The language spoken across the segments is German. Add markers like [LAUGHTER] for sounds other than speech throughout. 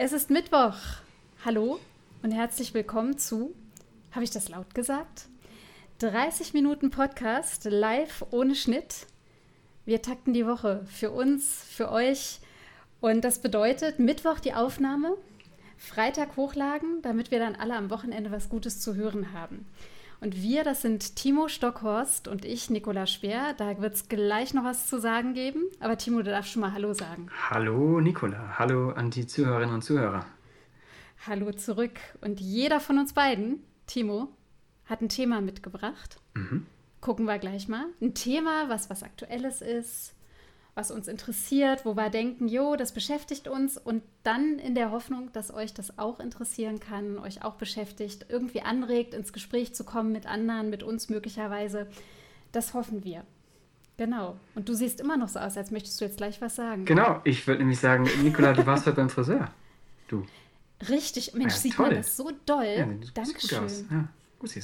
Es ist Mittwoch. Hallo und herzlich willkommen zu, habe ich das laut gesagt? 30 Minuten Podcast live ohne Schnitt. Wir takten die Woche für uns, für euch. Und das bedeutet Mittwoch die Aufnahme, Freitag hochladen, damit wir dann alle am Wochenende was Gutes zu hören haben. Und wir, das sind Timo Stockhorst und ich, Nicola Speer. Da wird es gleich noch was zu sagen geben. Aber Timo, du darfst schon mal Hallo sagen. Hallo Nicola, hallo an die Zuhörerinnen und Zuhörer. Hallo zurück. Und jeder von uns beiden, Timo, hat ein Thema mitgebracht. Mhm. Gucken wir gleich mal. Ein Thema, was was Aktuelles ist, was uns interessiert, wo wir denken, jo, das beschäftigt uns und dann in der Hoffnung, dass euch das auch interessieren kann, euch auch beschäftigt, irgendwie anregt, ins Gespräch zu kommen mit anderen, mit uns möglicherweise. Das hoffen wir. Genau. Und du siehst immer noch so aus, als möchtest du jetzt gleich was sagen. Genau, ich würde nämlich sagen, Nicola, du warst heute beim Friseur. Du. Richtig, Mensch, ja, sieht man das so doll. Ja, Dankeschön. Ja.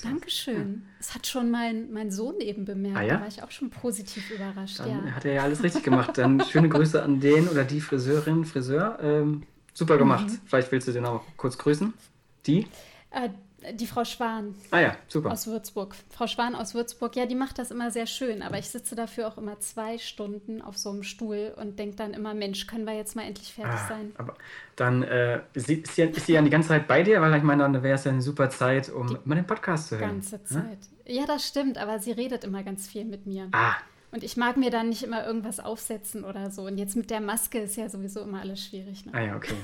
Dankeschön. Ja. Das hat schon mein, mein Sohn eben bemerkt. Ah, ja? Da war ich auch schon positiv überrascht. Dann ja. hat er ja alles richtig gemacht. Dann [LAUGHS] schöne Grüße an den oder die Friseurin, Friseur. Ähm, super gemacht. Mhm. Vielleicht willst du den auch kurz grüßen. Die? Äh, die Frau Schwan. Ah ja, super. Aus Würzburg. Frau Schwan aus Würzburg, ja, die macht das immer sehr schön, aber ich sitze dafür auch immer zwei Stunden auf so einem Stuhl und denke dann immer, Mensch, können wir jetzt mal endlich fertig ah, sein. Aber dann äh, ist, sie, ist, sie, ja die ganze Zeit bei dir, weil ich meine, dann wäre es ja eine super Zeit, um die mal den Podcast zu hören. ganze ne? Zeit. Ja? ja, das stimmt, aber sie redet immer ganz viel mit mir. Ah, und ich mag mir dann nicht immer irgendwas aufsetzen oder so. Und jetzt mit der Maske ist ja sowieso immer alles schwierig. Ne? Ah ja, okay.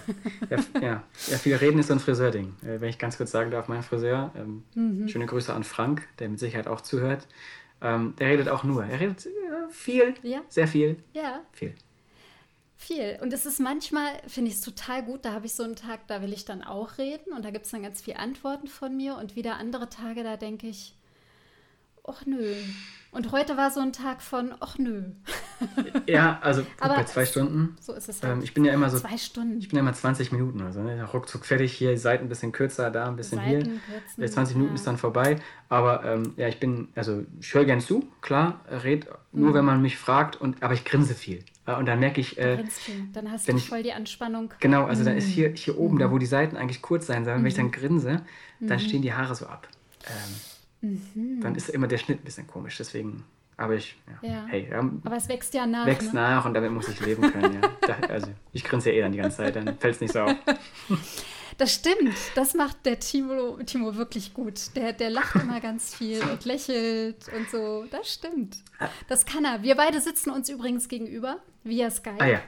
Ja, ja. ja, viel reden ist so ein Friseurding. Äh, wenn ich ganz kurz sagen darf, mein Friseur, ähm, mhm. schöne Grüße an Frank, der mit Sicherheit auch zuhört. Ähm, der redet auch nur. Er redet äh, viel, ja. sehr viel. Ja. Viel. Viel. Und es ist manchmal, finde ich es total gut, da habe ich so einen Tag, da will ich dann auch reden und da gibt es dann ganz viele Antworten von mir und wieder andere Tage, da denke ich, ach nö, und heute war so ein Tag von, ach nö. Ja, also Aber bei zwei Stunden. So ist es halt. Ähm, ich bin ja immer so. Zwei Stunden. Ich bin ja immer 20 Minuten. Also ne, ruckzuck fertig. Hier Seiten ein bisschen kürzer, da ein bisschen Seiten hier. Kürzen, 20 Minuten ja. ist dann vorbei. Aber ähm, ja, ich bin, also ich höre gern zu, klar, red nur, mhm. wenn man mich fragt. Und, aber ich grinse viel. Äh, und dann merke ich. Äh, dann hast du ich, voll die Anspannung. Genau, also mhm. dann ist hier, hier oben, mhm. da wo die Seiten eigentlich kurz sein sollen, wenn ich dann mhm. grinse, dann mhm. stehen die Haare so ab. Ähm, Mhm. Dann ist immer der Schnitt ein bisschen komisch, deswegen. Aber ich, ja, ja. hey. Ähm, aber es wächst ja nach. Wächst ne? nach und damit muss ich leben können, ja. da, also ich grinse ja eh dann die ganze Zeit, dann fällt es nicht so auf. Das stimmt, das macht der Timo, Timo wirklich gut. Der, der lacht immer ganz viel und lächelt und so. Das stimmt. Das kann er. Wir beide sitzen uns übrigens gegenüber via Skype. Ah ja.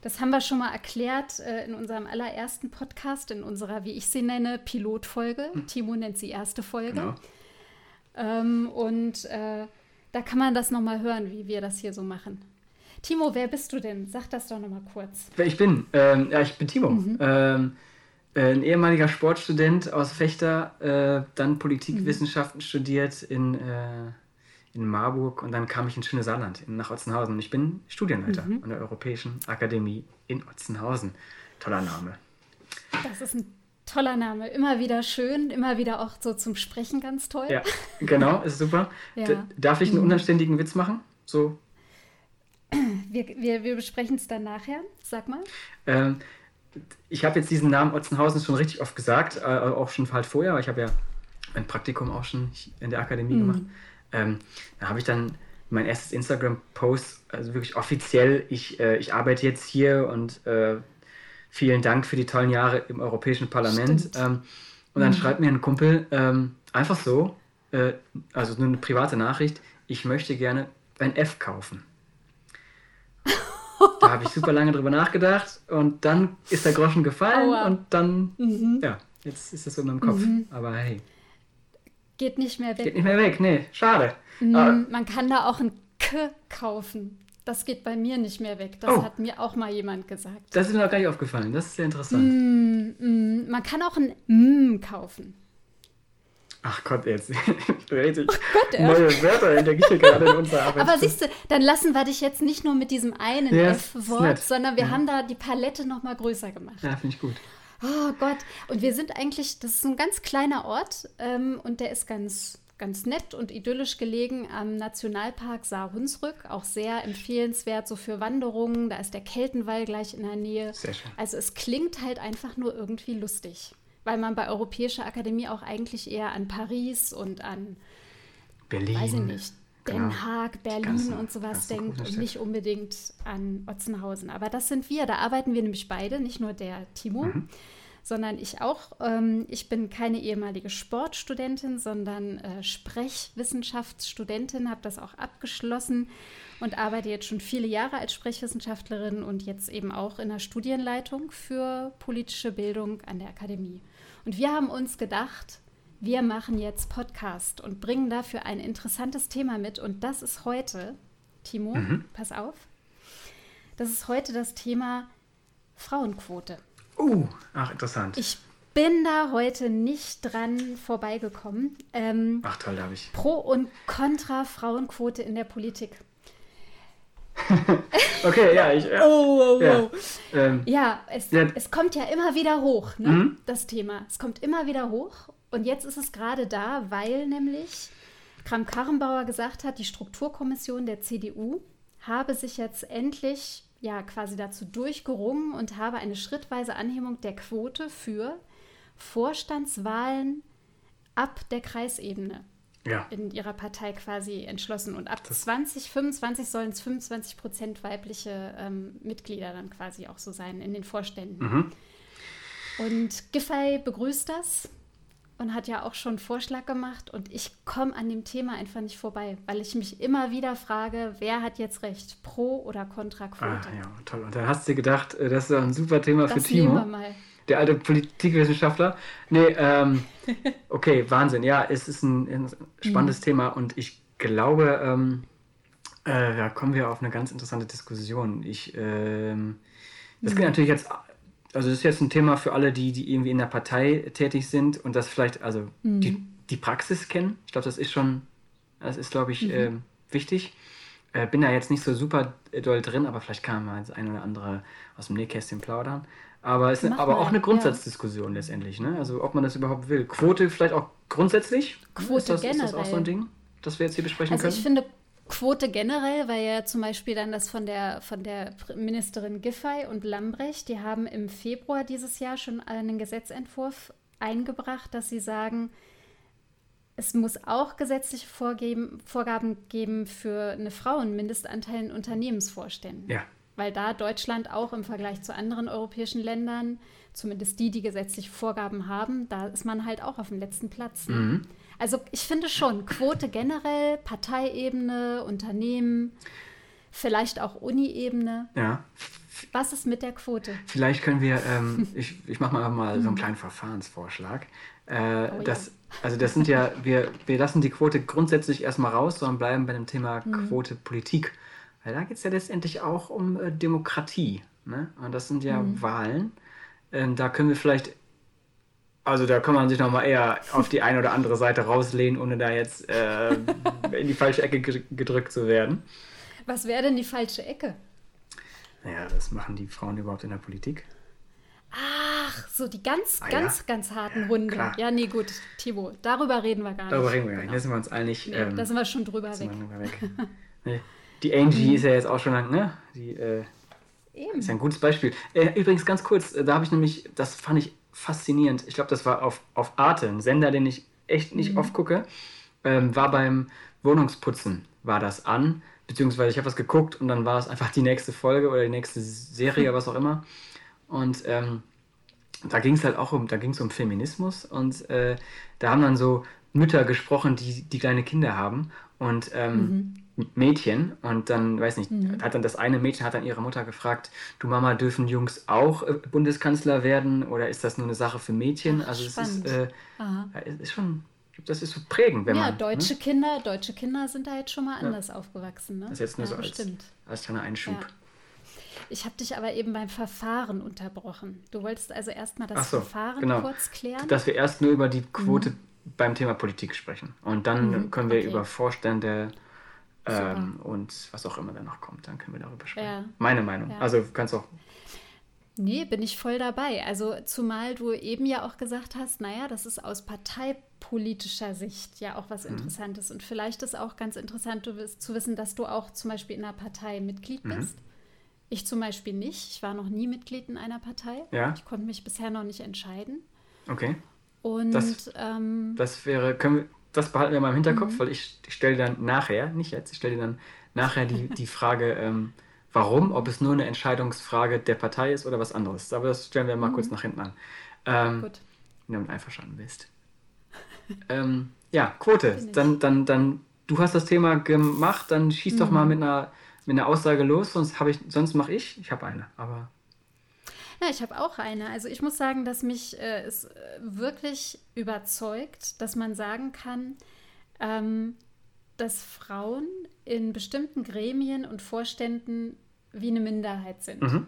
Das haben wir schon mal erklärt äh, in unserem allerersten Podcast, in unserer, wie ich sie nenne, Pilotfolge. Hm. Timo nennt sie erste Folge. Genau. Ähm, und äh, da kann man das nochmal hören, wie wir das hier so machen. Timo, wer bist du denn? Sag das doch nochmal kurz. Wer ich bin? Ähm, ja, ich bin Timo. Mhm. Ähm, äh, ein ehemaliger Sportstudent aus Fechter, äh, dann Politikwissenschaften mhm. studiert in, äh, in Marburg und dann kam ich ins schöne Saarland, in, nach Otzenhausen. Und ich bin Studienleiter mhm. an der Europäischen Akademie in Otzenhausen. Toller Name. Das ist ein Toller Name, immer wieder schön, immer wieder auch so zum Sprechen ganz toll. Ja, genau, ist super. [LAUGHS] ja. Darf ich einen mhm. unanständigen Witz machen? So. Wir, wir, wir besprechen es dann nachher, sag mal. Ähm, ich habe jetzt diesen Namen Otzenhausen schon richtig oft gesagt, äh, auch schon halt vorher, aber ich habe ja ein Praktikum auch schon in der Akademie mhm. gemacht. Ähm, da habe ich dann mein erstes Instagram-Post, also wirklich offiziell, ich, äh, ich arbeite jetzt hier und äh, vielen Dank für die tollen Jahre im Europäischen Parlament. Ähm, und dann mhm. schreibt mir ein Kumpel ähm, einfach so, äh, also nur eine private Nachricht, ich möchte gerne ein F kaufen. [LAUGHS] da habe ich super lange drüber nachgedacht und dann ist der Groschen gefallen Aua. und dann, mhm. ja, jetzt ist das so in meinem Kopf. Mhm. Aber hey. Geht nicht mehr weg. Geht nicht mehr weg, nee, schade. Mhm, man kann da auch ein K kaufen. Das geht bei mir nicht mehr weg. Das oh. hat mir auch mal jemand gesagt. Das ist mir noch gar nicht aufgefallen. Das ist sehr interessant. Mm, mm. Man kann auch ein mm kaufen. Ach Gott, jetzt. [LAUGHS] Ich richtig Ach Gott, neue Wörter entdecke ich hier gerade in unserer Arbeit. Aber siehst du, dann lassen wir dich jetzt nicht nur mit diesem einen ja, F-Wort, sondern wir ja. haben da die Palette noch mal größer gemacht. Ja, finde ich gut. Oh Gott. Und wir sind eigentlich, das ist ein ganz kleiner Ort ähm, und der ist ganz ganz nett und idyllisch gelegen am Nationalpark Saar-Hunsrück. Auch sehr empfehlenswert so für Wanderungen. Da ist der Keltenwall gleich in der Nähe. Sehr schön. Also es klingt halt einfach nur irgendwie lustig, weil man bei Europäischer Akademie auch eigentlich eher an Paris und an Berlin. weiß ich nicht, Den Genau. Haag, Berlin ganzen- und sowas denkt und nicht unbedingt an Otzenhausen. Aber das sind wir, da arbeiten wir nämlich beide, nicht nur der Timo, Mhm. Sondern ich auch. Ähm, ich bin keine ehemalige Sportstudentin, sondern äh, Sprechwissenschaftsstudentin, habe das auch abgeschlossen und arbeite jetzt schon viele Jahre als Sprechwissenschaftlerin und jetzt eben auch in der Studienleitung für politische Bildung an der Akademie. Und wir haben uns gedacht, wir machen jetzt Podcast und bringen dafür ein interessantes Thema mit. Und das ist heute, Timo, pass auf, das ist heute das Thema Frauenquote. Uh, ach, interessant. Ich bin da heute nicht dran vorbeigekommen. Ähm, ach, toll, da habe ich. Pro und Contra Frauenquote in der Politik. [LAUGHS] Okay, ja, ich. Ja, [LAUGHS] Oh, oh, ja. Ähm, Ja, es, Ja. es kommt ja immer wieder hoch, ne? Mhm. das Thema. Es kommt immer wieder hoch. Und jetzt ist es gerade da, weil nämlich Kram-Karrenbauer gesagt hat, die Strukturkommission der CDU habe sich jetzt endlich ja quasi dazu durchgerungen und habe eine schrittweise Anhebung der Quote für Vorstandswahlen ab der Kreisebene ja. in ihrer Partei quasi entschlossen. Und ab 2025 sollen es 25 Prozent weibliche ähm, Mitglieder dann quasi auch so sein in den Vorständen. Mhm. Und Giffey begrüßt das und hat ja auch schon einen Vorschlag gemacht. Und ich komme an dem Thema einfach nicht vorbei, weil ich mich immer wieder frage, wer hat jetzt recht, pro oder contra Quote? Ah, ja, toll. Und dann hast du gedacht, äh, das ist ein super Thema für das wir Timo, mal. der alte Politikwissenschaftler. Nee, ähm, [LAUGHS] okay, Wahnsinn. Ja, es ist ein, ein spannendes Mhm. Thema und ich glaube, ähm, äh, da kommen wir auf eine ganz interessante Diskussion. Ich, ähm, das Mhm. geht natürlich jetzt, also das ist jetzt ein Thema für alle, die, die irgendwie in der Partei tätig sind und das vielleicht, also Mhm. die, die Praxis kennen. Ich glaube, das ist schon, das ist, glaube Mhm. ich, ähm, wichtig. Äh, bin da jetzt nicht so super doll drin, aber vielleicht kann man das ein oder andere aus dem Nähkästchen plaudern. Aber es ist Mach aber mal, auch eine ja. Grundsatzdiskussion letztendlich, ne? Also ob man das überhaupt will. Quote vielleicht auch grundsätzlich? Quote ist das, Ist das auch so ein generell. Ding, das wir jetzt hier besprechen Also können? ich finde Quote generell, weil ja zum Beispiel dann das von der, von der Ministerin Giffey und Lambrecht, die haben im Februar dieses Jahr schon einen Gesetzentwurf eingebracht, dass sie sagen, es muss auch gesetzliche Vorgeben, Vorgaben geben für eine Frauenmindestanteil in Unternehmensvorständen. ja. Weil da Deutschland auch im Vergleich zu anderen europäischen Ländern, zumindest die, die gesetzliche Vorgaben haben, da ist man halt auch auf dem letzten Platz. Ne? Mhm. Also ich finde schon, Quote generell, Parteiebene, Unternehmen, vielleicht auch Uni-Ebene. Ja. Was ist mit der Quote? Vielleicht können wir, ähm, [LAUGHS] ich, ich mache mal, mal so einen kleinen Verfahrensvorschlag. Äh, Oh ja. das, also das sind ja, wir, wir lassen die Quote grundsätzlich erstmal raus, sondern bleiben bei dem Thema Quote Politik. Weil da geht es ja letztendlich auch um äh, Demokratie. Ne? Und das sind ja Wahlen. Ähm, da können wir vielleicht, also da kann man sich nochmal eher auf die eine oder andere Seite rauslehnen, ohne da jetzt äh, in die falsche Ecke ge- gedrückt zu werden. Was wäre denn die falsche Ecke? Naja, was machen die Frauen überhaupt in der Politik? Ach, so die ganz, Ah, ja. ganz, ganz harten Hunde. klar. Ja, nee, gut, Thibaut, darüber reden wir gar nicht. Darüber reden wir gar nicht. Genau. Da sind wir uns einig. Nee, ähm, da sind wir schon drüber weg. drüber weg. [LAUGHS] nee. Die Angie ist ja jetzt auch schon lang, ne? Die äh, Eben. ist ja ein gutes Beispiel. Äh, übrigens, ganz kurz, äh, da habe ich nämlich, das fand ich faszinierend. Ich glaube, das war auf, auf Arte, ein Sender, den ich echt nicht oft gucke. Ähm, war beim Wohnungsputzen, war das an. Beziehungsweise ich habe was geguckt und dann war es einfach die nächste Folge oder die nächste Serie, was auch immer. Und ähm, da ging es halt auch um, da ging es um Feminismus und äh, da haben dann so Mütter gesprochen, die, die kleine Kinder haben und ähm, Mädchen und dann, weiß nicht, hat dann das eine Mädchen hat dann ihre Mutter gefragt, du Mama, dürfen Jungs auch äh, Bundeskanzler werden oder ist das nur eine Sache für Mädchen? Ach, also es spannend. ist, äh, ja, es ist schon, das ist so prägend, wenn Ja, man deutsche ne? Kinder, deutsche Kinder sind da jetzt schon mal anders aufgewachsen. Ne? das ist jetzt nur ja, so als, als kleiner Einschub. Ja. Ich habe dich aber eben beim Verfahren unterbrochen. Du wolltest also erstmal das so, Verfahren genau. kurz klären. Dass wir erst nur über die Quote beim Thema Politik sprechen. Und dann Mhm, können wir okay. über Vorstände ähm, und was auch immer da noch kommt, dann können wir darüber sprechen. Ja. Meine Meinung. Ja. Also kannst auch. Nee, bin ich voll dabei. Also zumal du eben ja auch gesagt hast, naja, das ist aus parteipolitischer Sicht ja auch was mhm. Interessantes. Und vielleicht ist auch ganz interessant zu wissen, dass du auch zum Beispiel in einer Partei Mitglied mhm. bist. Ich zum Beispiel nicht. Ich war noch nie Mitglied in einer Partei. Ja. Ich konnte mich bisher noch nicht entscheiden. Okay. Und das, ähm, das wäre, können wir, das behalten wir mal im Hinterkopf, mhm. weil ich, ich stelle dann nachher, nicht jetzt, ich stelle dir dann nachher die, die Frage, ähm, warum, ob es nur eine Entscheidungsfrage der Partei ist oder was anderes. Aber das stellen wir mal mhm. kurz nach hinten an. Ähm, Gut. Wenn du einverstanden bist. ähm, ja, Quote. Dann, dann, dann, du hast das Thema gemacht, dann schieß mhm. doch mal mit einer, mit einer Aussage los, sonst, ich, sonst mache ich. Ich habe eine, aber. Ja, ich habe auch eine. Also ich muss sagen, dass mich äh, es äh, wirklich überzeugt, dass man sagen kann, ähm, dass Frauen in bestimmten Gremien und Vorständen wie eine Minderheit sind. Mhm.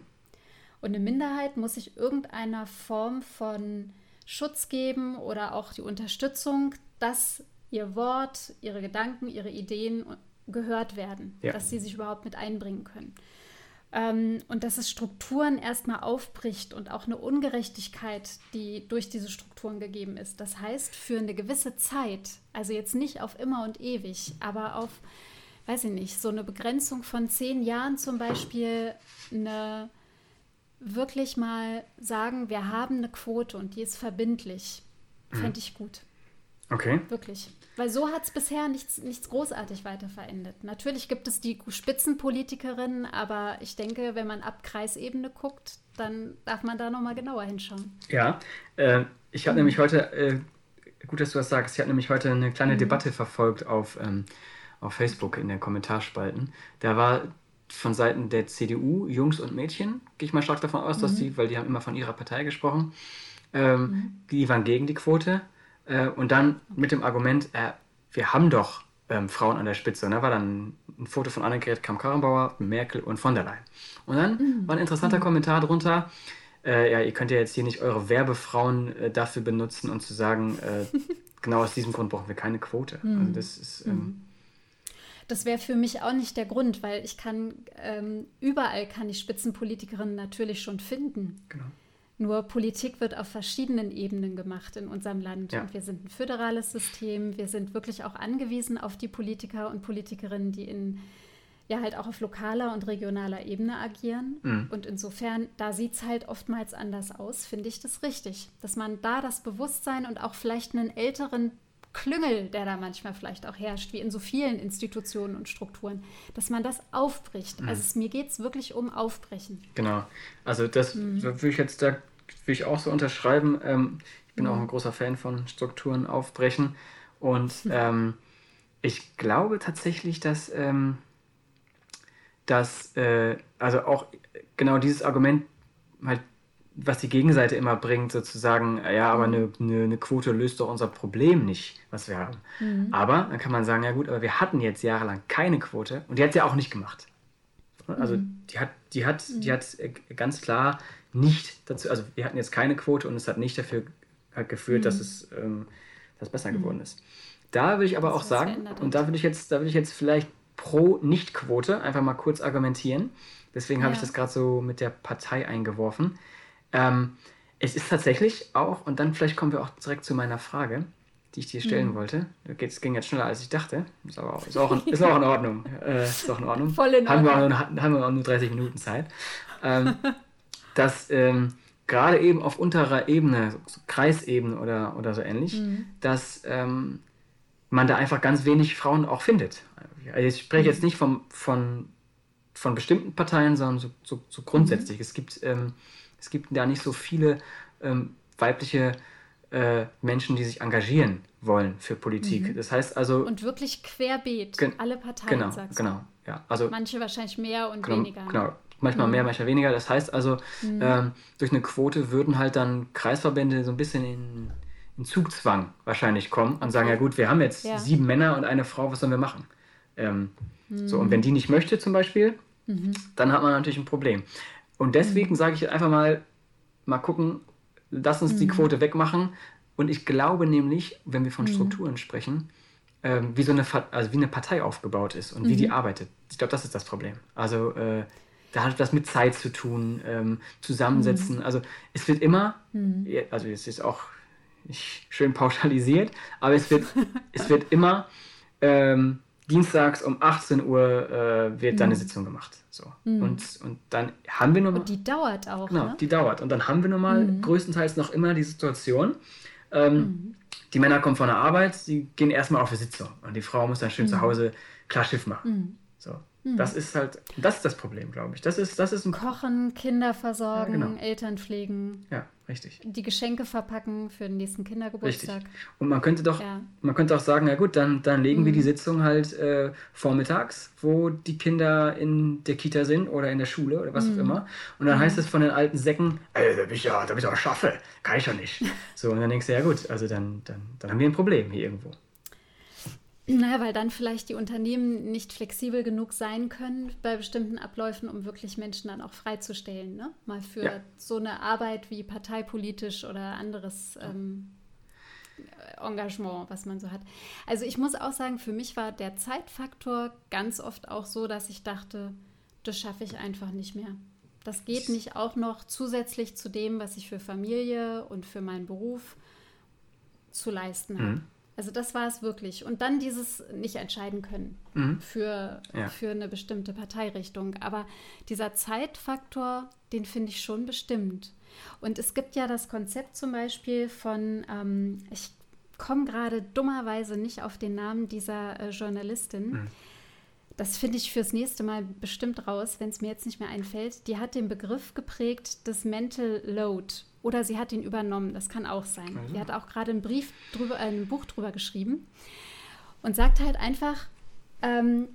Und eine Minderheit muss sich irgendeiner Form von Schutz geben oder auch die Unterstützung, dass ihr Wort, ihre Gedanken, ihre Ideen gehört werden, ja. dass sie sich überhaupt mit einbringen können. Ähm, und dass es Strukturen erstmal aufbricht und auch eine Ungerechtigkeit, die durch diese Strukturen gegeben ist. Das heißt, für eine gewisse Zeit, also jetzt nicht auf immer und ewig, aber auf weiß ich nicht, so eine Begrenzung von zehn Jahren zum Beispiel eine wirklich mal sagen, wir haben eine Quote und die ist verbindlich, mhm. fände ich gut. Okay. Wirklich. Weil so hat es bisher nichts, nichts großartig weiter verändert. Natürlich gibt es die Spitzenpolitikerinnen, aber ich denke, wenn man ab Kreisebene guckt, dann darf man da nochmal genauer hinschauen. Ja, äh, ich habe mhm. nämlich heute, äh, gut, dass du das sagst, ich habe nämlich heute eine kleine mhm. Debatte verfolgt auf ähm, auf Facebook in den Kommentarspalten. Da war von Seiten der CDU Jungs und Mädchen, gehe ich mal stark davon aus, mhm. dass die, weil die haben immer von ihrer Partei gesprochen, ähm, mhm. die waren gegen die Quote. Äh, und dann mit dem Argument, äh, wir haben doch ähm, Frauen an der Spitze. Und da war dann ein Foto von Annegret Kamm-Karrenbauer, Merkel und von der Leyen. Und dann mhm. war ein interessanter mhm. Kommentar drunter. Äh, ja, ihr könnt ja jetzt hier nicht eure Werbefrauen äh, dafür benutzen und zu sagen, äh, [LAUGHS] genau aus diesem Grund brauchen wir keine Quote. Also mhm. das ist ähm, mhm. Das wäre für mich auch nicht der Grund, weil ich kann, ähm, überall kann ich Spitzenpolitikerinnen natürlich schon finden. Genau. Nur Politik wird auf verschiedenen Ebenen gemacht in unserem Land. Ja. Und wir sind ein föderales System. Wir sind wirklich auch angewiesen auf die Politiker und Politikerinnen, die in ja halt auch auf lokaler und regionaler Ebene agieren. Mhm. Und insofern, da sieht es halt oftmals anders aus, finde ich das richtig. Dass man da das Bewusstsein und auch vielleicht einen älteren Klüngel, der da manchmal vielleicht auch herrscht, wie in so vielen Institutionen und Strukturen, dass man das aufbricht. Mhm. Also es, mir geht es wirklich um Aufbrechen. Genau. Also das mhm. würde ich jetzt da will ich auch so unterschreiben. Ähm, ich bin mhm. auch ein großer Fan von Strukturen aufbrechen. Und ähm, ich glaube tatsächlich, dass, ähm, dass äh, also auch genau dieses Argument halt was die Gegenseite immer bringt, sozusagen, ja, aber eine, eine, eine, Quote löst doch unser Problem nicht, was wir haben. Mhm. Aber dann kann man sagen, ja gut, aber wir hatten jetzt jahrelang keine Quote und die hat sie ja auch nicht gemacht. Also mhm. die hat, die hat, die hat äh, ganz klar nicht dazu, also wir hatten jetzt keine Quote und es hat nicht dafür geführt, dass mhm. es ähm, dass besser mhm. geworden ist. Da würde ich aber das auch sagen, und da würde ich jetzt, da würde ich jetzt vielleicht pro Nicht-Quote einfach mal kurz argumentieren. Deswegen ja. habe ich das gerade so mit der Partei eingeworfen. Ähm, es ist tatsächlich auch, und dann vielleicht kommen wir auch direkt zu meiner Frage, die ich dir stellen mhm. wollte. Es ging jetzt schneller, als ich dachte. Ist, aber auch, ist, auch, in, ist auch in Ordnung. [LAUGHS] Äh, ist auch in Ordnung. Voll in Ordnung. Haben wir auch, nur, haben wir auch nur 30 Minuten Zeit. Ähm, [LAUGHS] dass ähm, gerade eben auf unterer Ebene, so Kreisebene oder, oder so ähnlich, mhm. dass ähm, man da einfach ganz wenig Frauen auch findet. Also ich spreche mhm. jetzt nicht vom, von, von bestimmten Parteien, sondern so, so, so grundsätzlich. Mhm. Es gibt ähm, es gibt da nicht so viele ähm, weibliche äh, Menschen, die sich engagieren wollen für Politik. Mhm. Das heißt also. Und wirklich querbeet, alle Parteien, genau, sagst Genau, ja. Also, Manche wahrscheinlich mehr und genau, weniger. Genau, manchmal mhm. mehr, manchmal weniger. Das heißt also, mhm. ähm, durch eine Quote würden halt dann Kreisverbände so ein bisschen in, in Zugzwang wahrscheinlich kommen und okay. sagen, ja gut, wir haben jetzt ja. sieben Männer und eine Frau, was sollen wir machen? Ähm, so, und wenn die nicht möchte zum Beispiel, mhm. dann hat man natürlich ein Problem. Und deswegen mhm. sage ich einfach mal, mal gucken, lass uns mhm. die Quote wegmachen. Und ich glaube nämlich, wenn wir von mhm. Strukturen sprechen, ähm, wie so eine, also wie eine Partei aufgebaut ist und wie die mhm. arbeitet. Ich glaube, das ist das Problem. Also äh, da hat das mit Zeit zu tun, ähm, Zusammensetzen. Mhm. Also es wird immer, mhm. also es ist auch nicht schön pauschalisiert, aber es wird, [LAUGHS] es wird immer ähm, dienstags um 18 Uhr äh, wird mhm. dann eine Sitzung gemacht. So. Mhm. Und, und dann haben wir nochmal. Und die dauert auch. Genau, ne? die dauert. Und dann haben wir nochmal mhm. größtenteils noch immer die Situation. Ähm, mhm. die Männer kommen von der Arbeit, sie gehen erstmal auf die Sitzung. Und die Frau muss dann schön zu mhm. Hause klar Schiff machen. Mhm. So. Das ist halt, das ist das Problem, glaube ich. Das ist, das ist ein Kochen, Kinder versorgen, ja, genau. Eltern pflegen. Ja, richtig. Die Geschenke verpacken für den nächsten Kindergeburtstag. Richtig. Und man könnte doch, ja. man könnte auch sagen, na gut, dann, dann legen mhm. wir die Sitzung halt äh, vormittags, wo die Kinder in der Kita sind oder in der Schule oder was mhm. auch immer. Und dann mhm. heißt es von den alten Säcken, ey, da bin ich ja, da bin ich auch schaffe, kann ich ja nicht. [LAUGHS] so, und dann denkst du, ja gut, also dann, dann, dann haben wir ein Problem hier irgendwo. Naja, weil dann vielleicht die Unternehmen nicht flexibel genug sein können bei bestimmten Abläufen, um wirklich Menschen dann auch freizustellen. Ne? Mal für ja. so eine Arbeit wie parteipolitisch oder anderes ähm, Engagement, was man so hat. Also ich muss auch sagen, für mich war der Zeitfaktor ganz oft auch so, dass ich dachte, das schaffe ich einfach nicht mehr. Das geht nicht auch noch zusätzlich zu dem, was ich für Familie und für meinen Beruf zu leisten habe. Mhm. Also das war es wirklich. Und dann dieses nicht entscheiden können mhm. für, ja. für eine bestimmte Parteirichtung. Aber dieser Zeitfaktor, den finde ich schon bestimmt. Und es gibt ja das Konzept zum Beispiel von, ähm, ich komme gerade dummerweise nicht auf den Namen dieser äh, Journalistin. Mhm. Das finde ich fürs nächste Mal bestimmt raus, wenn es mir jetzt nicht mehr einfällt. Die hat den Begriff geprägt des Mental Load. Oder sie hat ihn übernommen, das kann auch sein. Also. Sie hat auch gerade einen Brief drüber, ein Buch drüber geschrieben und sagt halt einfach, ähm,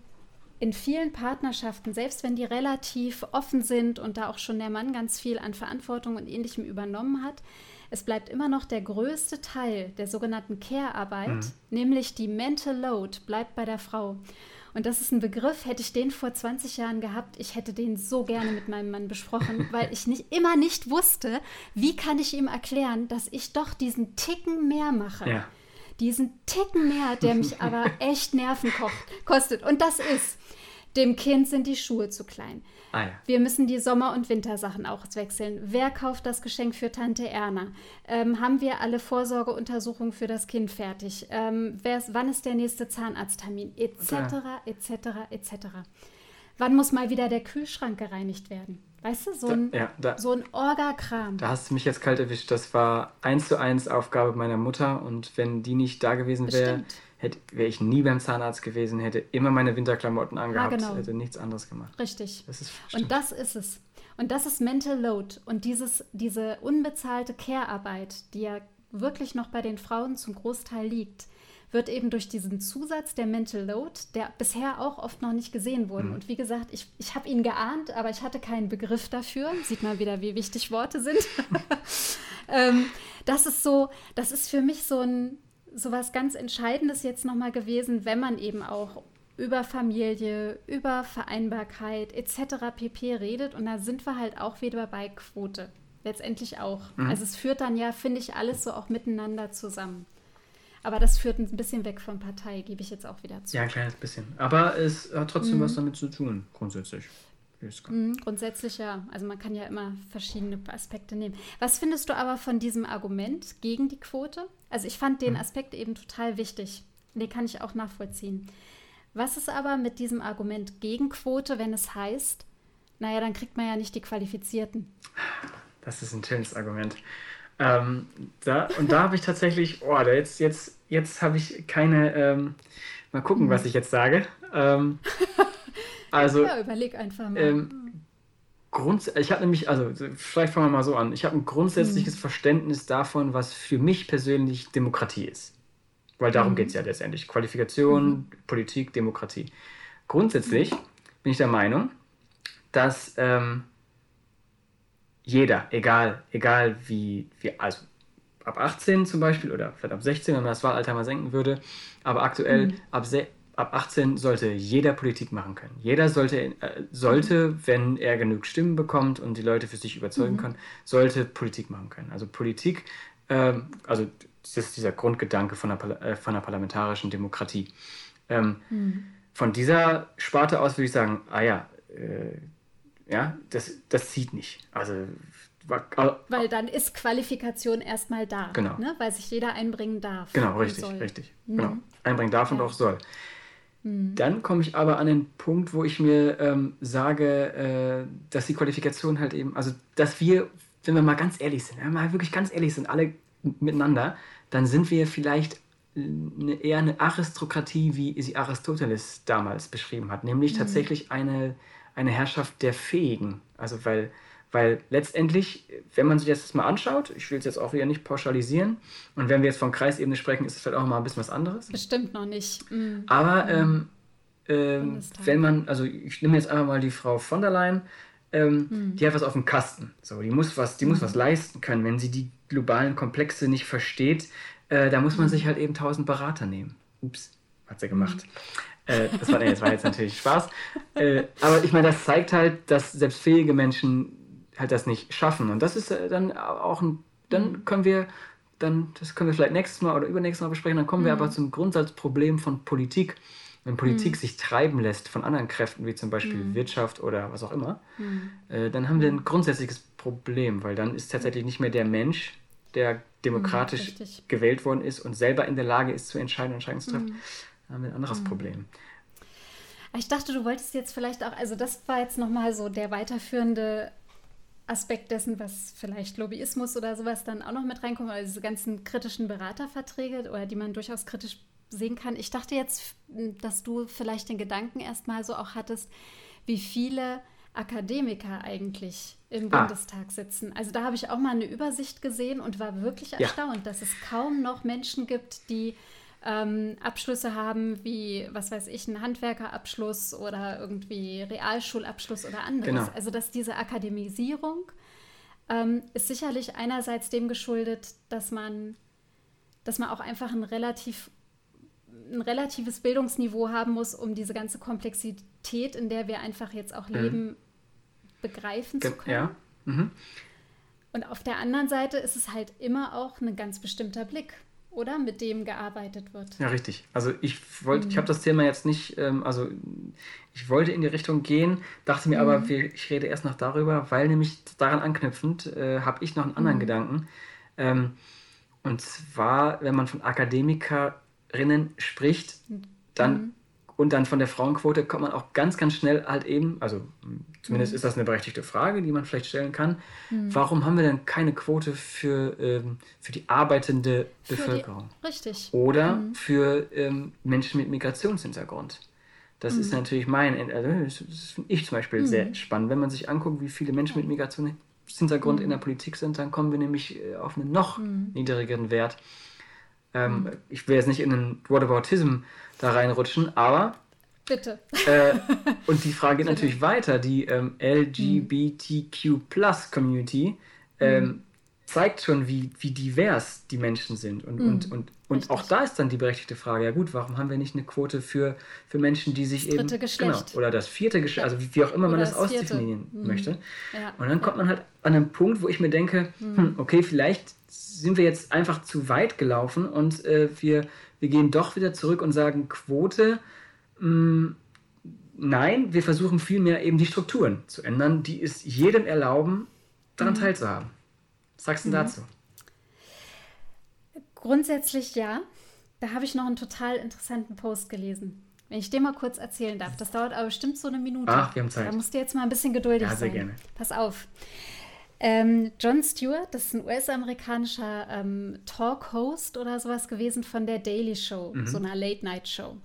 in vielen Partnerschaften, selbst wenn die relativ offen sind und da auch schon der Mann ganz viel an Verantwortung und ähnlichem übernommen hat, es bleibt immer noch der größte Teil der sogenannten Care-Arbeit, mhm. nämlich die Mental Load, bleibt bei der Frau. Und das ist ein Begriff, hätte ich den vor 20 Jahren gehabt, ich hätte den so gerne mit meinem Mann besprochen, [LAUGHS] weil ich nicht, immer nicht wusste, wie kann ich ihm erklären, dass ich doch diesen Ticken mehr mache. Ja. Diesen Ticken mehr, der mich [LAUGHS] aber echt Nerven kostet. Und das ist, dem Kind sind die Schuhe zu klein. Ah, ja. Wir müssen die Sommer- und Wintersachen auch wechseln. Wer kauft das Geschenk für Tante Erna? Ähm, haben wir alle Vorsorgeuntersuchungen für das Kind fertig? Ähm, ist, wann ist der nächste Zahnarzttermin? Etc., etc., etc. Wann muss mal wieder der Kühlschrank gereinigt werden? Weißt du, so ein, da, ja, da, so ein Orga-Kram. Da hast du mich jetzt kalt erwischt. Das war eins zu eins Aufgabe meiner Mutter und wenn die nicht da gewesen wäre, wäre ich nie beim Zahnarzt gewesen, hätte immer meine Winterklamotten angehabt, ja, genau. hätte nichts anderes gemacht. Richtig. Das ist, und das ist es. Und das ist Mental Load. Und dieses, diese unbezahlte Care-Arbeit, die ja wirklich noch bei den Frauen zum Großteil liegt, wird eben durch diesen Zusatz der Mental Load, der bisher auch oft noch nicht gesehen wurde. Mhm. Und wie gesagt, ich, ich habe ihn geahnt, aber ich hatte keinen Begriff dafür. Sieht man wieder, wie wichtig Worte sind. [LAUGHS] [LAUGHS] ähm, das ist so, das ist für mich so ein, so was ganz Entscheidendes jetzt nochmal gewesen, wenn man eben auch über Familie, über Vereinbarkeit etc. pp. redet. Und da sind wir halt auch wieder bei Quote. Letztendlich auch. Mhm. Also es führt dann ja, finde ich, alles so auch miteinander zusammen. Aber das führt ein bisschen weg von Partei, gebe ich jetzt auch wieder zu. Ja, ein kleines bisschen. Aber es hat trotzdem mhm. was damit zu tun, grundsätzlich. Mhm, grundsätzlich ja. Also man kann ja immer verschiedene Aspekte nehmen. Was findest du aber von diesem Argument gegen die Quote? Also ich fand den mhm. Aspekt eben total wichtig. Den kann ich auch nachvollziehen. Was ist aber mit diesem Argument gegen Quote, wenn es heißt, naja, dann kriegt man ja nicht die Qualifizierten? Das ist ein schönes Argument. Ähm, da, und da habe ich tatsächlich, oh, da jetzt, jetzt, jetzt habe ich keine, ähm, mal gucken, was mhm. ich jetzt sage. Ähm, [LAUGHS] also, ja, überleg einfach mal. Ähm, Grund, ich habe nämlich, also vielleicht fangen wir mal so an. Ich habe ein grundsätzliches mhm. Verständnis davon, was für mich persönlich Demokratie ist. Weil darum mhm. geht es ja letztendlich. Qualifikation, mhm. Politik, Demokratie. Grundsätzlich bin ich der Meinung, dass ähm, jeder, egal, egal wie, wie, also ab 18 zum Beispiel oder vielleicht ab 16, wenn man das Wahlalter mal senken würde, aber aktuell mhm. ab, ab 18 sollte jeder Politik machen können. Jeder sollte, äh, sollte, wenn er genug Stimmen bekommt und die Leute für sich überzeugen mhm. kann, sollte Politik machen können. Also Politik, äh, also das ist dieser Grundgedanke von der, äh, von der parlamentarischen Demokratie. Ähm, mhm. Von dieser Sparte aus würde ich sagen, ah ja, äh, Ja, das, das zieht nicht. Also weil dann ist Qualifikation erstmal da. Genau. Ne? Weil sich jeder einbringen darf. Genau, richtig, richtig. Mhm. Genau. Einbringen darf ja. und auch soll. Mhm. Dann komme ich aber an den Punkt, wo ich mir ähm, sage, äh, dass die Qualifikation halt eben, also dass wir, wenn wir mal ganz ehrlich sind, wenn wir mal wirklich ganz ehrlich sind, alle miteinander, dann sind wir vielleicht eine, eher eine Aristokratie, wie sie Aristoteles damals beschrieben hat, nämlich mhm. tatsächlich eine, eine Herrschaft der Fähigen. Also weil weil letztendlich, wenn man sich das mal anschaut, ich will es jetzt auch wieder nicht pauschalisieren, und wenn wir jetzt von Kreisebene sprechen, ist es vielleicht auch mal ein bisschen was anderes. Bestimmt noch nicht. Mhm. Aber ähm, ähm, wenn man, also ich nehme jetzt einfach mal die Frau von der Leyen, ähm, mhm. die hat was auf dem Kasten. So, die muss was, die mhm. muss was leisten können. Wenn sie die globalen Komplexe nicht versteht, äh, da muss man mhm. sich halt eben tausend Berater nehmen. Ups, hat sie gemacht. Mhm. Äh, das, war, nee, das war jetzt natürlich Spaß. Äh, aber ich meine, das zeigt halt, dass selbst fähige Menschen halt das nicht schaffen. Und das ist äh, dann auch ein, dann mhm. können wir, dann, das können wir vielleicht nächstes Mal oder übernächstes Mal besprechen, dann kommen mhm. wir aber zum Grundsatzproblem von Politik. Wenn Politik mhm. sich treiben lässt von anderen Kräften, wie zum Beispiel mhm. Wirtschaft oder was auch immer, mhm. äh, dann haben wir ein grundsätzliches Problem, weil dann ist tatsächlich nicht mehr der Mensch, der demokratisch gewählt worden ist und selber in der Lage ist zu entscheiden und Entscheidungen zu treffen, dann haben wir ein anderes Problem. Ich dachte, du wolltest jetzt vielleicht auch, also das war jetzt nochmal so der weiterführende Aspekt dessen, was vielleicht Lobbyismus oder sowas dann auch noch mit reinkommt, also diese ganzen kritischen Beraterverträge oder die man durchaus kritisch sehen kann. Ich dachte jetzt, dass du vielleicht den Gedanken erstmal so auch hattest, wie viele Akademiker eigentlich im ah. Bundestag sitzen. Also da habe ich auch mal eine Übersicht gesehen und war wirklich erstaunt, ja. dass es kaum noch Menschen gibt, die ähm, Abschlüsse haben, wie, was weiß ich, ein Handwerkerabschluss oder irgendwie Realschulabschluss oder anderes. Genau. Also dass diese Akademisierung ähm, ist sicherlich einerseits dem geschuldet, dass man, dass man auch einfach ein relativ ein relatives Bildungsniveau haben muss, um diese ganze Komplexität, in der wir einfach jetzt auch mhm. leben, begreifen Ge zu können. Ja. Mhm. Und auf der anderen Seite ist es halt immer auch ein ganz bestimmter Blick oder? Mit dem gearbeitet wird. Ja, richtig. Also ich wollte, mhm. ich habe das Thema jetzt nicht, ähm, also ich wollte in die Richtung gehen, dachte mir mhm. aber, ich rede erst noch darüber, weil nämlich daran anknüpfend äh, habe ich noch einen anderen mhm. Gedanken. Ähm, und zwar, wenn man von Akademikerinnen spricht, dann mhm und dann von der Frauenquote kommt man auch ganz, ganz schnell halt eben, also zumindest mhm. ist das eine berechtigte Frage, die man vielleicht stellen kann. Mhm. Warum haben wir denn keine Quote für, ähm, für die arbeitende für Bevölkerung? Die, richtig. Oder mhm. für ähm, Menschen mit Migrationshintergrund? Das ist mhm. natürlich mein, also das finde ich zum Beispiel sehr mhm. spannend. Wenn man sich anguckt, wie viele Menschen mit Migrationshintergrund in der mhm. Politik sind, dann kommen wir nämlich äh, auf einen noch niedrigeren Wert. Ähm, ich will jetzt nicht in einen Whataboutism da reinrutschen, aber. Bitte. Äh, und die Frage geht natürlich weiter. Die ähm, LGBTQ-Plus-Community ähm, mhm. Zeigt schon, wie, wie divers die Menschen sind. Und, mhm. und, und, und auch da ist dann die berechtigte Frage: Ja, gut, warum haben wir nicht eine Quote für, für Menschen, die sich das eben. Dritte Geschlecht. Genau, oder das vierte Geschlecht, also wie, wie auch immer oder man das, das ausdefinieren mhm. möchte. Ja. Und dann kommt man halt an einen Punkt, wo ich mir denke: mhm. hm, Okay, vielleicht sind wir jetzt einfach zu weit gelaufen und äh, wir wir gehen doch wieder zurück und sagen, Quote, mh, mm, nein, wir versuchen vielmehr eben die Strukturen zu ändern, die es jedem erlauben, daran mhm. teilzuhaben. Sagst du mhm. dazu? Grundsätzlich ja. Da habe ich noch einen total interessanten Post gelesen. Wenn ich dir mal kurz erzählen darf. Das dauert aber bestimmt so eine Minute. Ach, wir haben Zeit. Da musst du jetzt mal ein bisschen geduldig ja, sehr sein. Gerne. Pass auf. Ähm, Jon Stewart, das ist ein US-amerikanischer ähm, Talk-Host oder sowas gewesen von der Daily Show, mhm. so einer Late-Night-Show.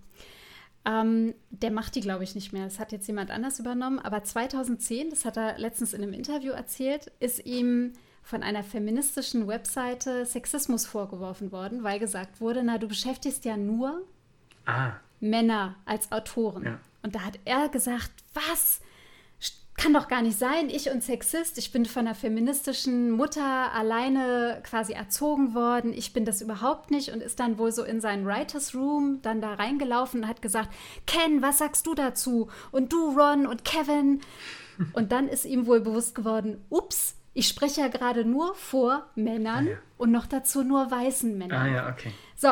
Ähm, der macht die, glaube ich, nicht mehr. Das hat jetzt jemand anders übernommen. Aber 2010, das hat er letztens in einem Interview erzählt, ist ihm von einer feministischen Webseite Sexismus vorgeworfen worden, weil gesagt wurde, na, du beschäftigst ja nur ah. Männer als Autoren. Ja. Und da hat er gesagt, was? kann doch gar nicht sein, ich und Sexist, ich bin von einer feministischen Mutter alleine quasi erzogen worden, ich bin das überhaupt nicht und ist dann wohl so in seinen Writers Room dann da reingelaufen und hat gesagt, Ken, was sagst du dazu? Und du, Ron und Kevin. Und dann ist ihm wohl bewusst geworden, ups, ich spreche ja gerade nur vor Männern ah, ja. und noch dazu nur weißen Männern. Ah ja, okay. So,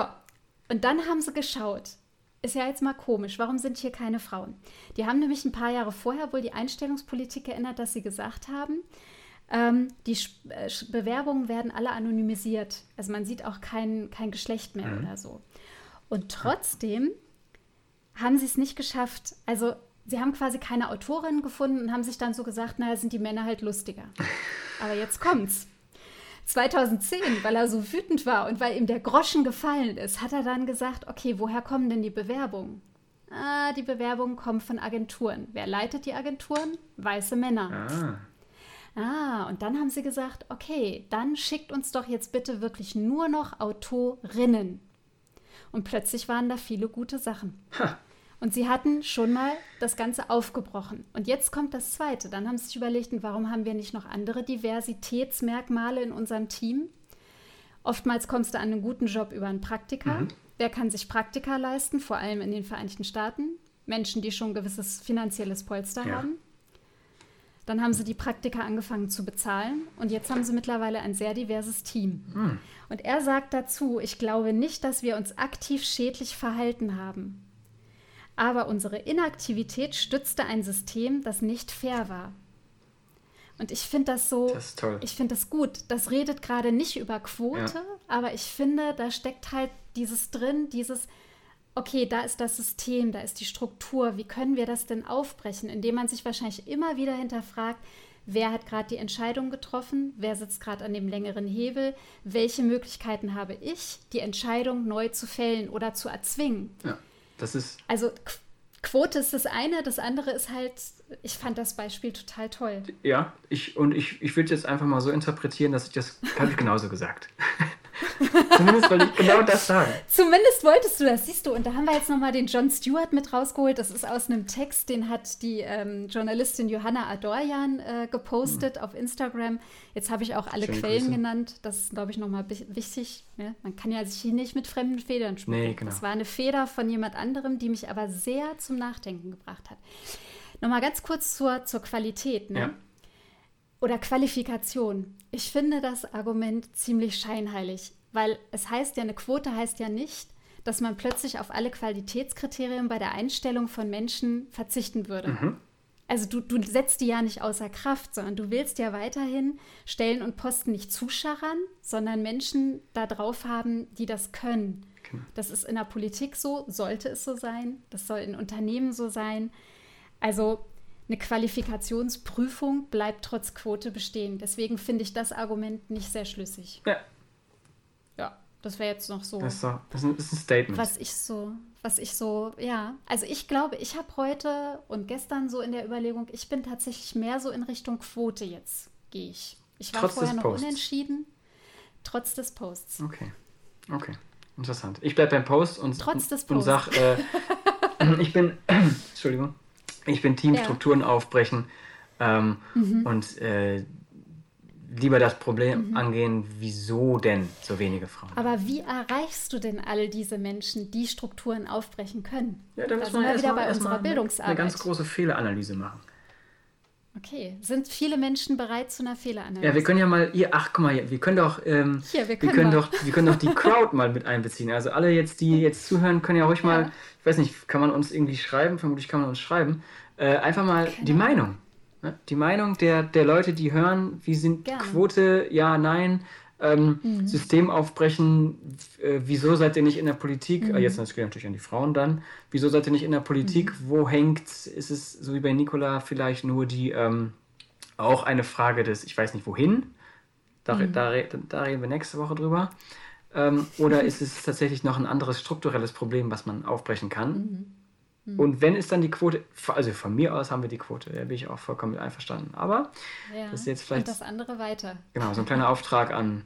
und dann haben sie geschaut ist ja jetzt mal komisch, warum sind hier keine Frauen? Die haben nämlich ein paar Jahre vorher wohl die Einstellungspolitik geändert, dass sie gesagt haben, ähm, die äh, Bewerbungen werden alle anonymisiert. Also man sieht auch kein, kein Geschlecht mehr mhm. oder so. Und trotzdem haben sie es nicht geschafft. Also sie haben quasi keine Autorin gefunden und haben sich dann so gesagt, naja, sind die Männer halt lustiger. Aber jetzt kommt's. 2010, weil er so wütend war und weil ihm der Groschen gefallen ist, hat er dann gesagt, okay, woher kommen denn die Bewerbungen? Ah, die Bewerbungen kommen von Agenturen. Wer leitet die Agenturen? Weiße Männer. Ah. Ah, und dann haben sie gesagt, okay, dann schickt uns doch jetzt bitte wirklich nur noch Autorinnen. Und plötzlich waren da viele gute Sachen. Ha. Und sie hatten schon mal das Ganze aufgebrochen. Und jetzt kommt das Zweite. Dann haben sie sich überlegt, warum haben wir nicht noch andere Diversitätsmerkmale in unserem Team? Oftmals kommst du an einen guten Job über einen Praktiker. Mhm. Wer kann sich Praktika leisten, vor allem in den Vereinigten Staaten? Menschen, die schon ein gewisses finanzielles Polster ja. haben. Dann haben sie die Praktika angefangen zu bezahlen und jetzt haben sie mittlerweile ein sehr diverses Team. Mhm. Und er sagt dazu, ich glaube nicht, dass wir uns aktiv schädlich verhalten haben. Aber unsere Inaktivität stützte ein System, das nicht fair war. Und ich finde das so, das ich finde das gut. Das redet gerade nicht über Quote, ja. aber ich finde, da steckt halt dieses drin, dieses, okay, da ist das System, da ist die Struktur, wie können wir das denn aufbrechen, indem man sich wahrscheinlich immer wieder hinterfragt, wer hat gerade die Entscheidung getroffen, wer sitzt gerade an dem längeren Hebel, welche Möglichkeiten habe ich, die Entscheidung neu zu fällen oder zu erzwingen. Ja. Das ist. Also Quote ist das eine, das andere ist halt, ich fand das Beispiel total toll. Ja, ich, und ich, ich würde jetzt einfach mal so interpretieren, dass ich das, habe ich genauso gesagt. [LAUGHS] [LAUGHS] Zumindest wollte ich genau das sagen. Zumindest wolltest du das, siehst du. Und da haben wir jetzt nochmal den John Stewart mit rausgeholt. Das ist aus einem Text, den hat die ähm, Journalistin Johanna Adorjan äh, gepostet mhm. auf Instagram. Jetzt habe ich auch alle Schöne Quellen Grüße. genannt. Das ist, glaube ich, nochmal wichtig. Ne? Man kann ja sich hier nicht mit fremden Federn schmücken. Nee, genau. Das war eine Feder von jemand anderem, die mich aber sehr zum Nachdenken gebracht hat. Nochmal ganz kurz zur, zur Qualität. Ne? Ja oder Qualifikation. Ich finde das Argument ziemlich scheinheilig, weil es heißt ja, eine Quote heißt ja nicht, dass man plötzlich auf alle Qualitätskriterien bei der Einstellung von Menschen verzichten würde. Mhm. Also du, du setzt die ja nicht außer Kraft, sondern du willst ja weiterhin Stellen und Posten nicht zuscharren, sondern Menschen da drauf haben, die das können. Genau. Das ist in der Politik so, sollte es so sein, das soll in Unternehmen so sein. Also eine Qualifikationsprüfung bleibt trotz Quote bestehen. Deswegen finde ich das Argument nicht sehr schlüssig. Ja. Das wäre jetzt noch so. Das ist, so, das ist ein Statement. Was ich so, was ich so, ja. Also ich glaube, ich habe heute und gestern so in der Überlegung, ich bin tatsächlich mehr so in Richtung Quote jetzt, gehe ich. Ich war trotz vorher noch Posts. unentschieden, trotz des Posts. Okay, okay. Interessant. Ich bleibe beim Post und, trotz des Posts. und sag, äh, [LAUGHS] ich bin, [CLEARS THROAT] Entschuldigung, ich bin Teamstrukturen ja. aufbrechen ähm, mhm. und äh, lieber das Problem mhm. angehen, wieso denn so wenige Frauen? Aber wie erreichst du denn all diese Menschen, die Strukturen aufbrechen können? Ja, da müssen wir wieder bei unserer Bildungsarbeit. Eine ganz große Fehleranalyse machen. Okay, sind viele Menschen bereit zu einer Fehleranalyse? Ja, wir können ja mal, ihr, ach guck mal, wir können doch, ähm, Hier, wir können, wir können doch, wir können doch die Crowd mal mit einbeziehen. Also alle jetzt, die jetzt zuhören, können ja ruhig ja. mal, ich weiß nicht, kann man uns irgendwie schreiben? Vermutlich kann man uns schreiben. Äh, einfach mal genau. die Meinung. Ne? Die Meinung der, der Leute, die hören, wie sind Gerne. Quote, ja, nein, ähm, mhm. System aufbrechen, äh, wieso seid ihr nicht in der Politik? Mhm. Äh, jetzt natürlich an die Frauen dann. Wieso seid ihr nicht in der Politik? Mhm. Wo hängt, ist es so wie bei Nicola vielleicht nur die, ähm, auch eine Frage des, ich weiß nicht wohin, da, mhm. da, da reden wir nächste Woche drüber. Ähm, oder ist es [LAUGHS] tatsächlich noch ein anderes strukturelles Problem, was man aufbrechen kann? Mhm. Mhm. Und wenn es dann die Quote, also von mir aus haben wir die Quote, da bin ich auch vollkommen mit einverstanden. Aber ja. das ist jetzt vielleicht. Und das andere weiter. Genau, so ein kleiner Auftrag an,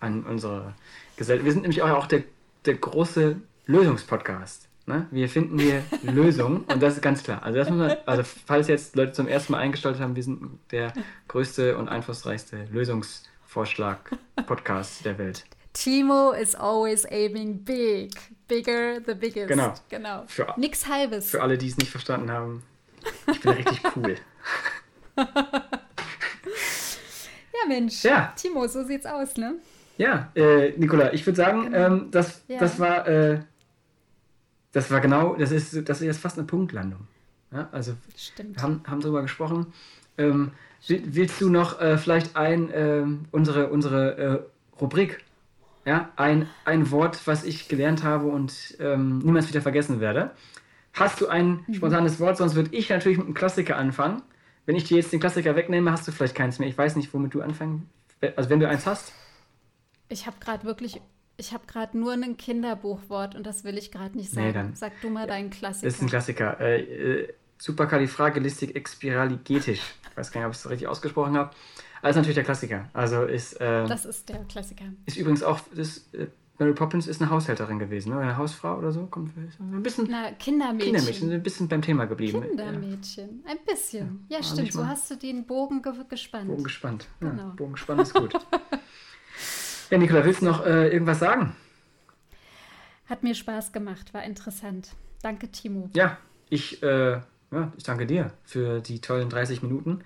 an unsere Gesellschaft. Wir sind nämlich auch der, der große Lösungspodcast. Ne? Wir finden hier [LAUGHS] Lösungen und das ist ganz klar. Also, man, also falls jetzt Leute zum ersten Mal eingestellt haben, wir sind der größte und einflussreichste Lösungsvorschlag-Podcast der Welt. Timo is always aiming big. Bigger the biggest. Genau. genau. Für, Nix halbes. Für alle, die es nicht verstanden haben. Ich bin richtig [LAUGHS] cool. [LAUGHS] ja, Mensch. Ja. Timo, so sieht's aus, ne? Ja, äh, Nicola, ich würde sagen, genau. ähm, das, ja. das war. Äh, das war genau, das ist, das ist jetzt fast eine Punktlandung. Ja, also Stimmt. wir haben, haben darüber gesprochen. Ähm, willst du noch äh, vielleicht ein, äh, unsere, unsere äh, Rubrik, ja, ein, ein Wort, was ich gelernt habe und ähm, niemals wieder vergessen werde? Hast du ein mhm. spontanes Wort, sonst würde ich natürlich mit einem Klassiker anfangen. Wenn ich dir jetzt den Klassiker wegnehme, hast du vielleicht keins mehr. Ich weiß nicht, womit du anfangen. Also wenn du eins hast. Ich habe gerade wirklich, ich habe gerade nur ein Kinderbuchwort und das will ich gerade nicht sagen. Nee, dann, Sag du mal deinen Klassiker. Das ist ein Klassiker. Äh, Superkalifragilistik-expialigetisch. Ich weiß gar nicht, ob ich es richtig ausgesprochen habe. Also natürlich der Klassiker. Also ist. Äh, das ist der Klassiker. Ist übrigens auch. Das, äh, Mary Poppins ist eine Haushälterin gewesen, ne? eine Hausfrau oder so. Kommt ein bisschen. Na, Kindermädchen. Kindermädchen, ein bisschen beim Thema geblieben. Kindermädchen, ein bisschen. Ja, ja stimmt. So hast du den Bogen ge gespannt. Bogen gespannt. Ja, genau. Bogen gespannt ist gut. [LAUGHS] ja, Nicola, willst du noch äh, irgendwas sagen? Hat mir Spaß gemacht, war interessant. Danke, Timo. Ja, ich, äh, ja, ich danke dir für die tollen 30 Minuten.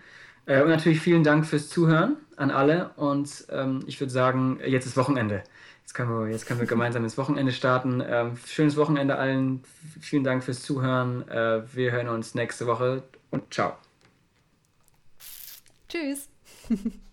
Äh, und natürlich vielen Dank fürs Zuhören an alle. Und ähm, ich würde sagen, jetzt ist Wochenende. Jetzt können wir, jetzt können wir gemeinsam ins Wochenende starten. Ähm, schönes Wochenende allen. Vielen Dank fürs Zuhören. Äh, wir hören uns nächste Woche und ciao. Tschüss. [LAUGHS]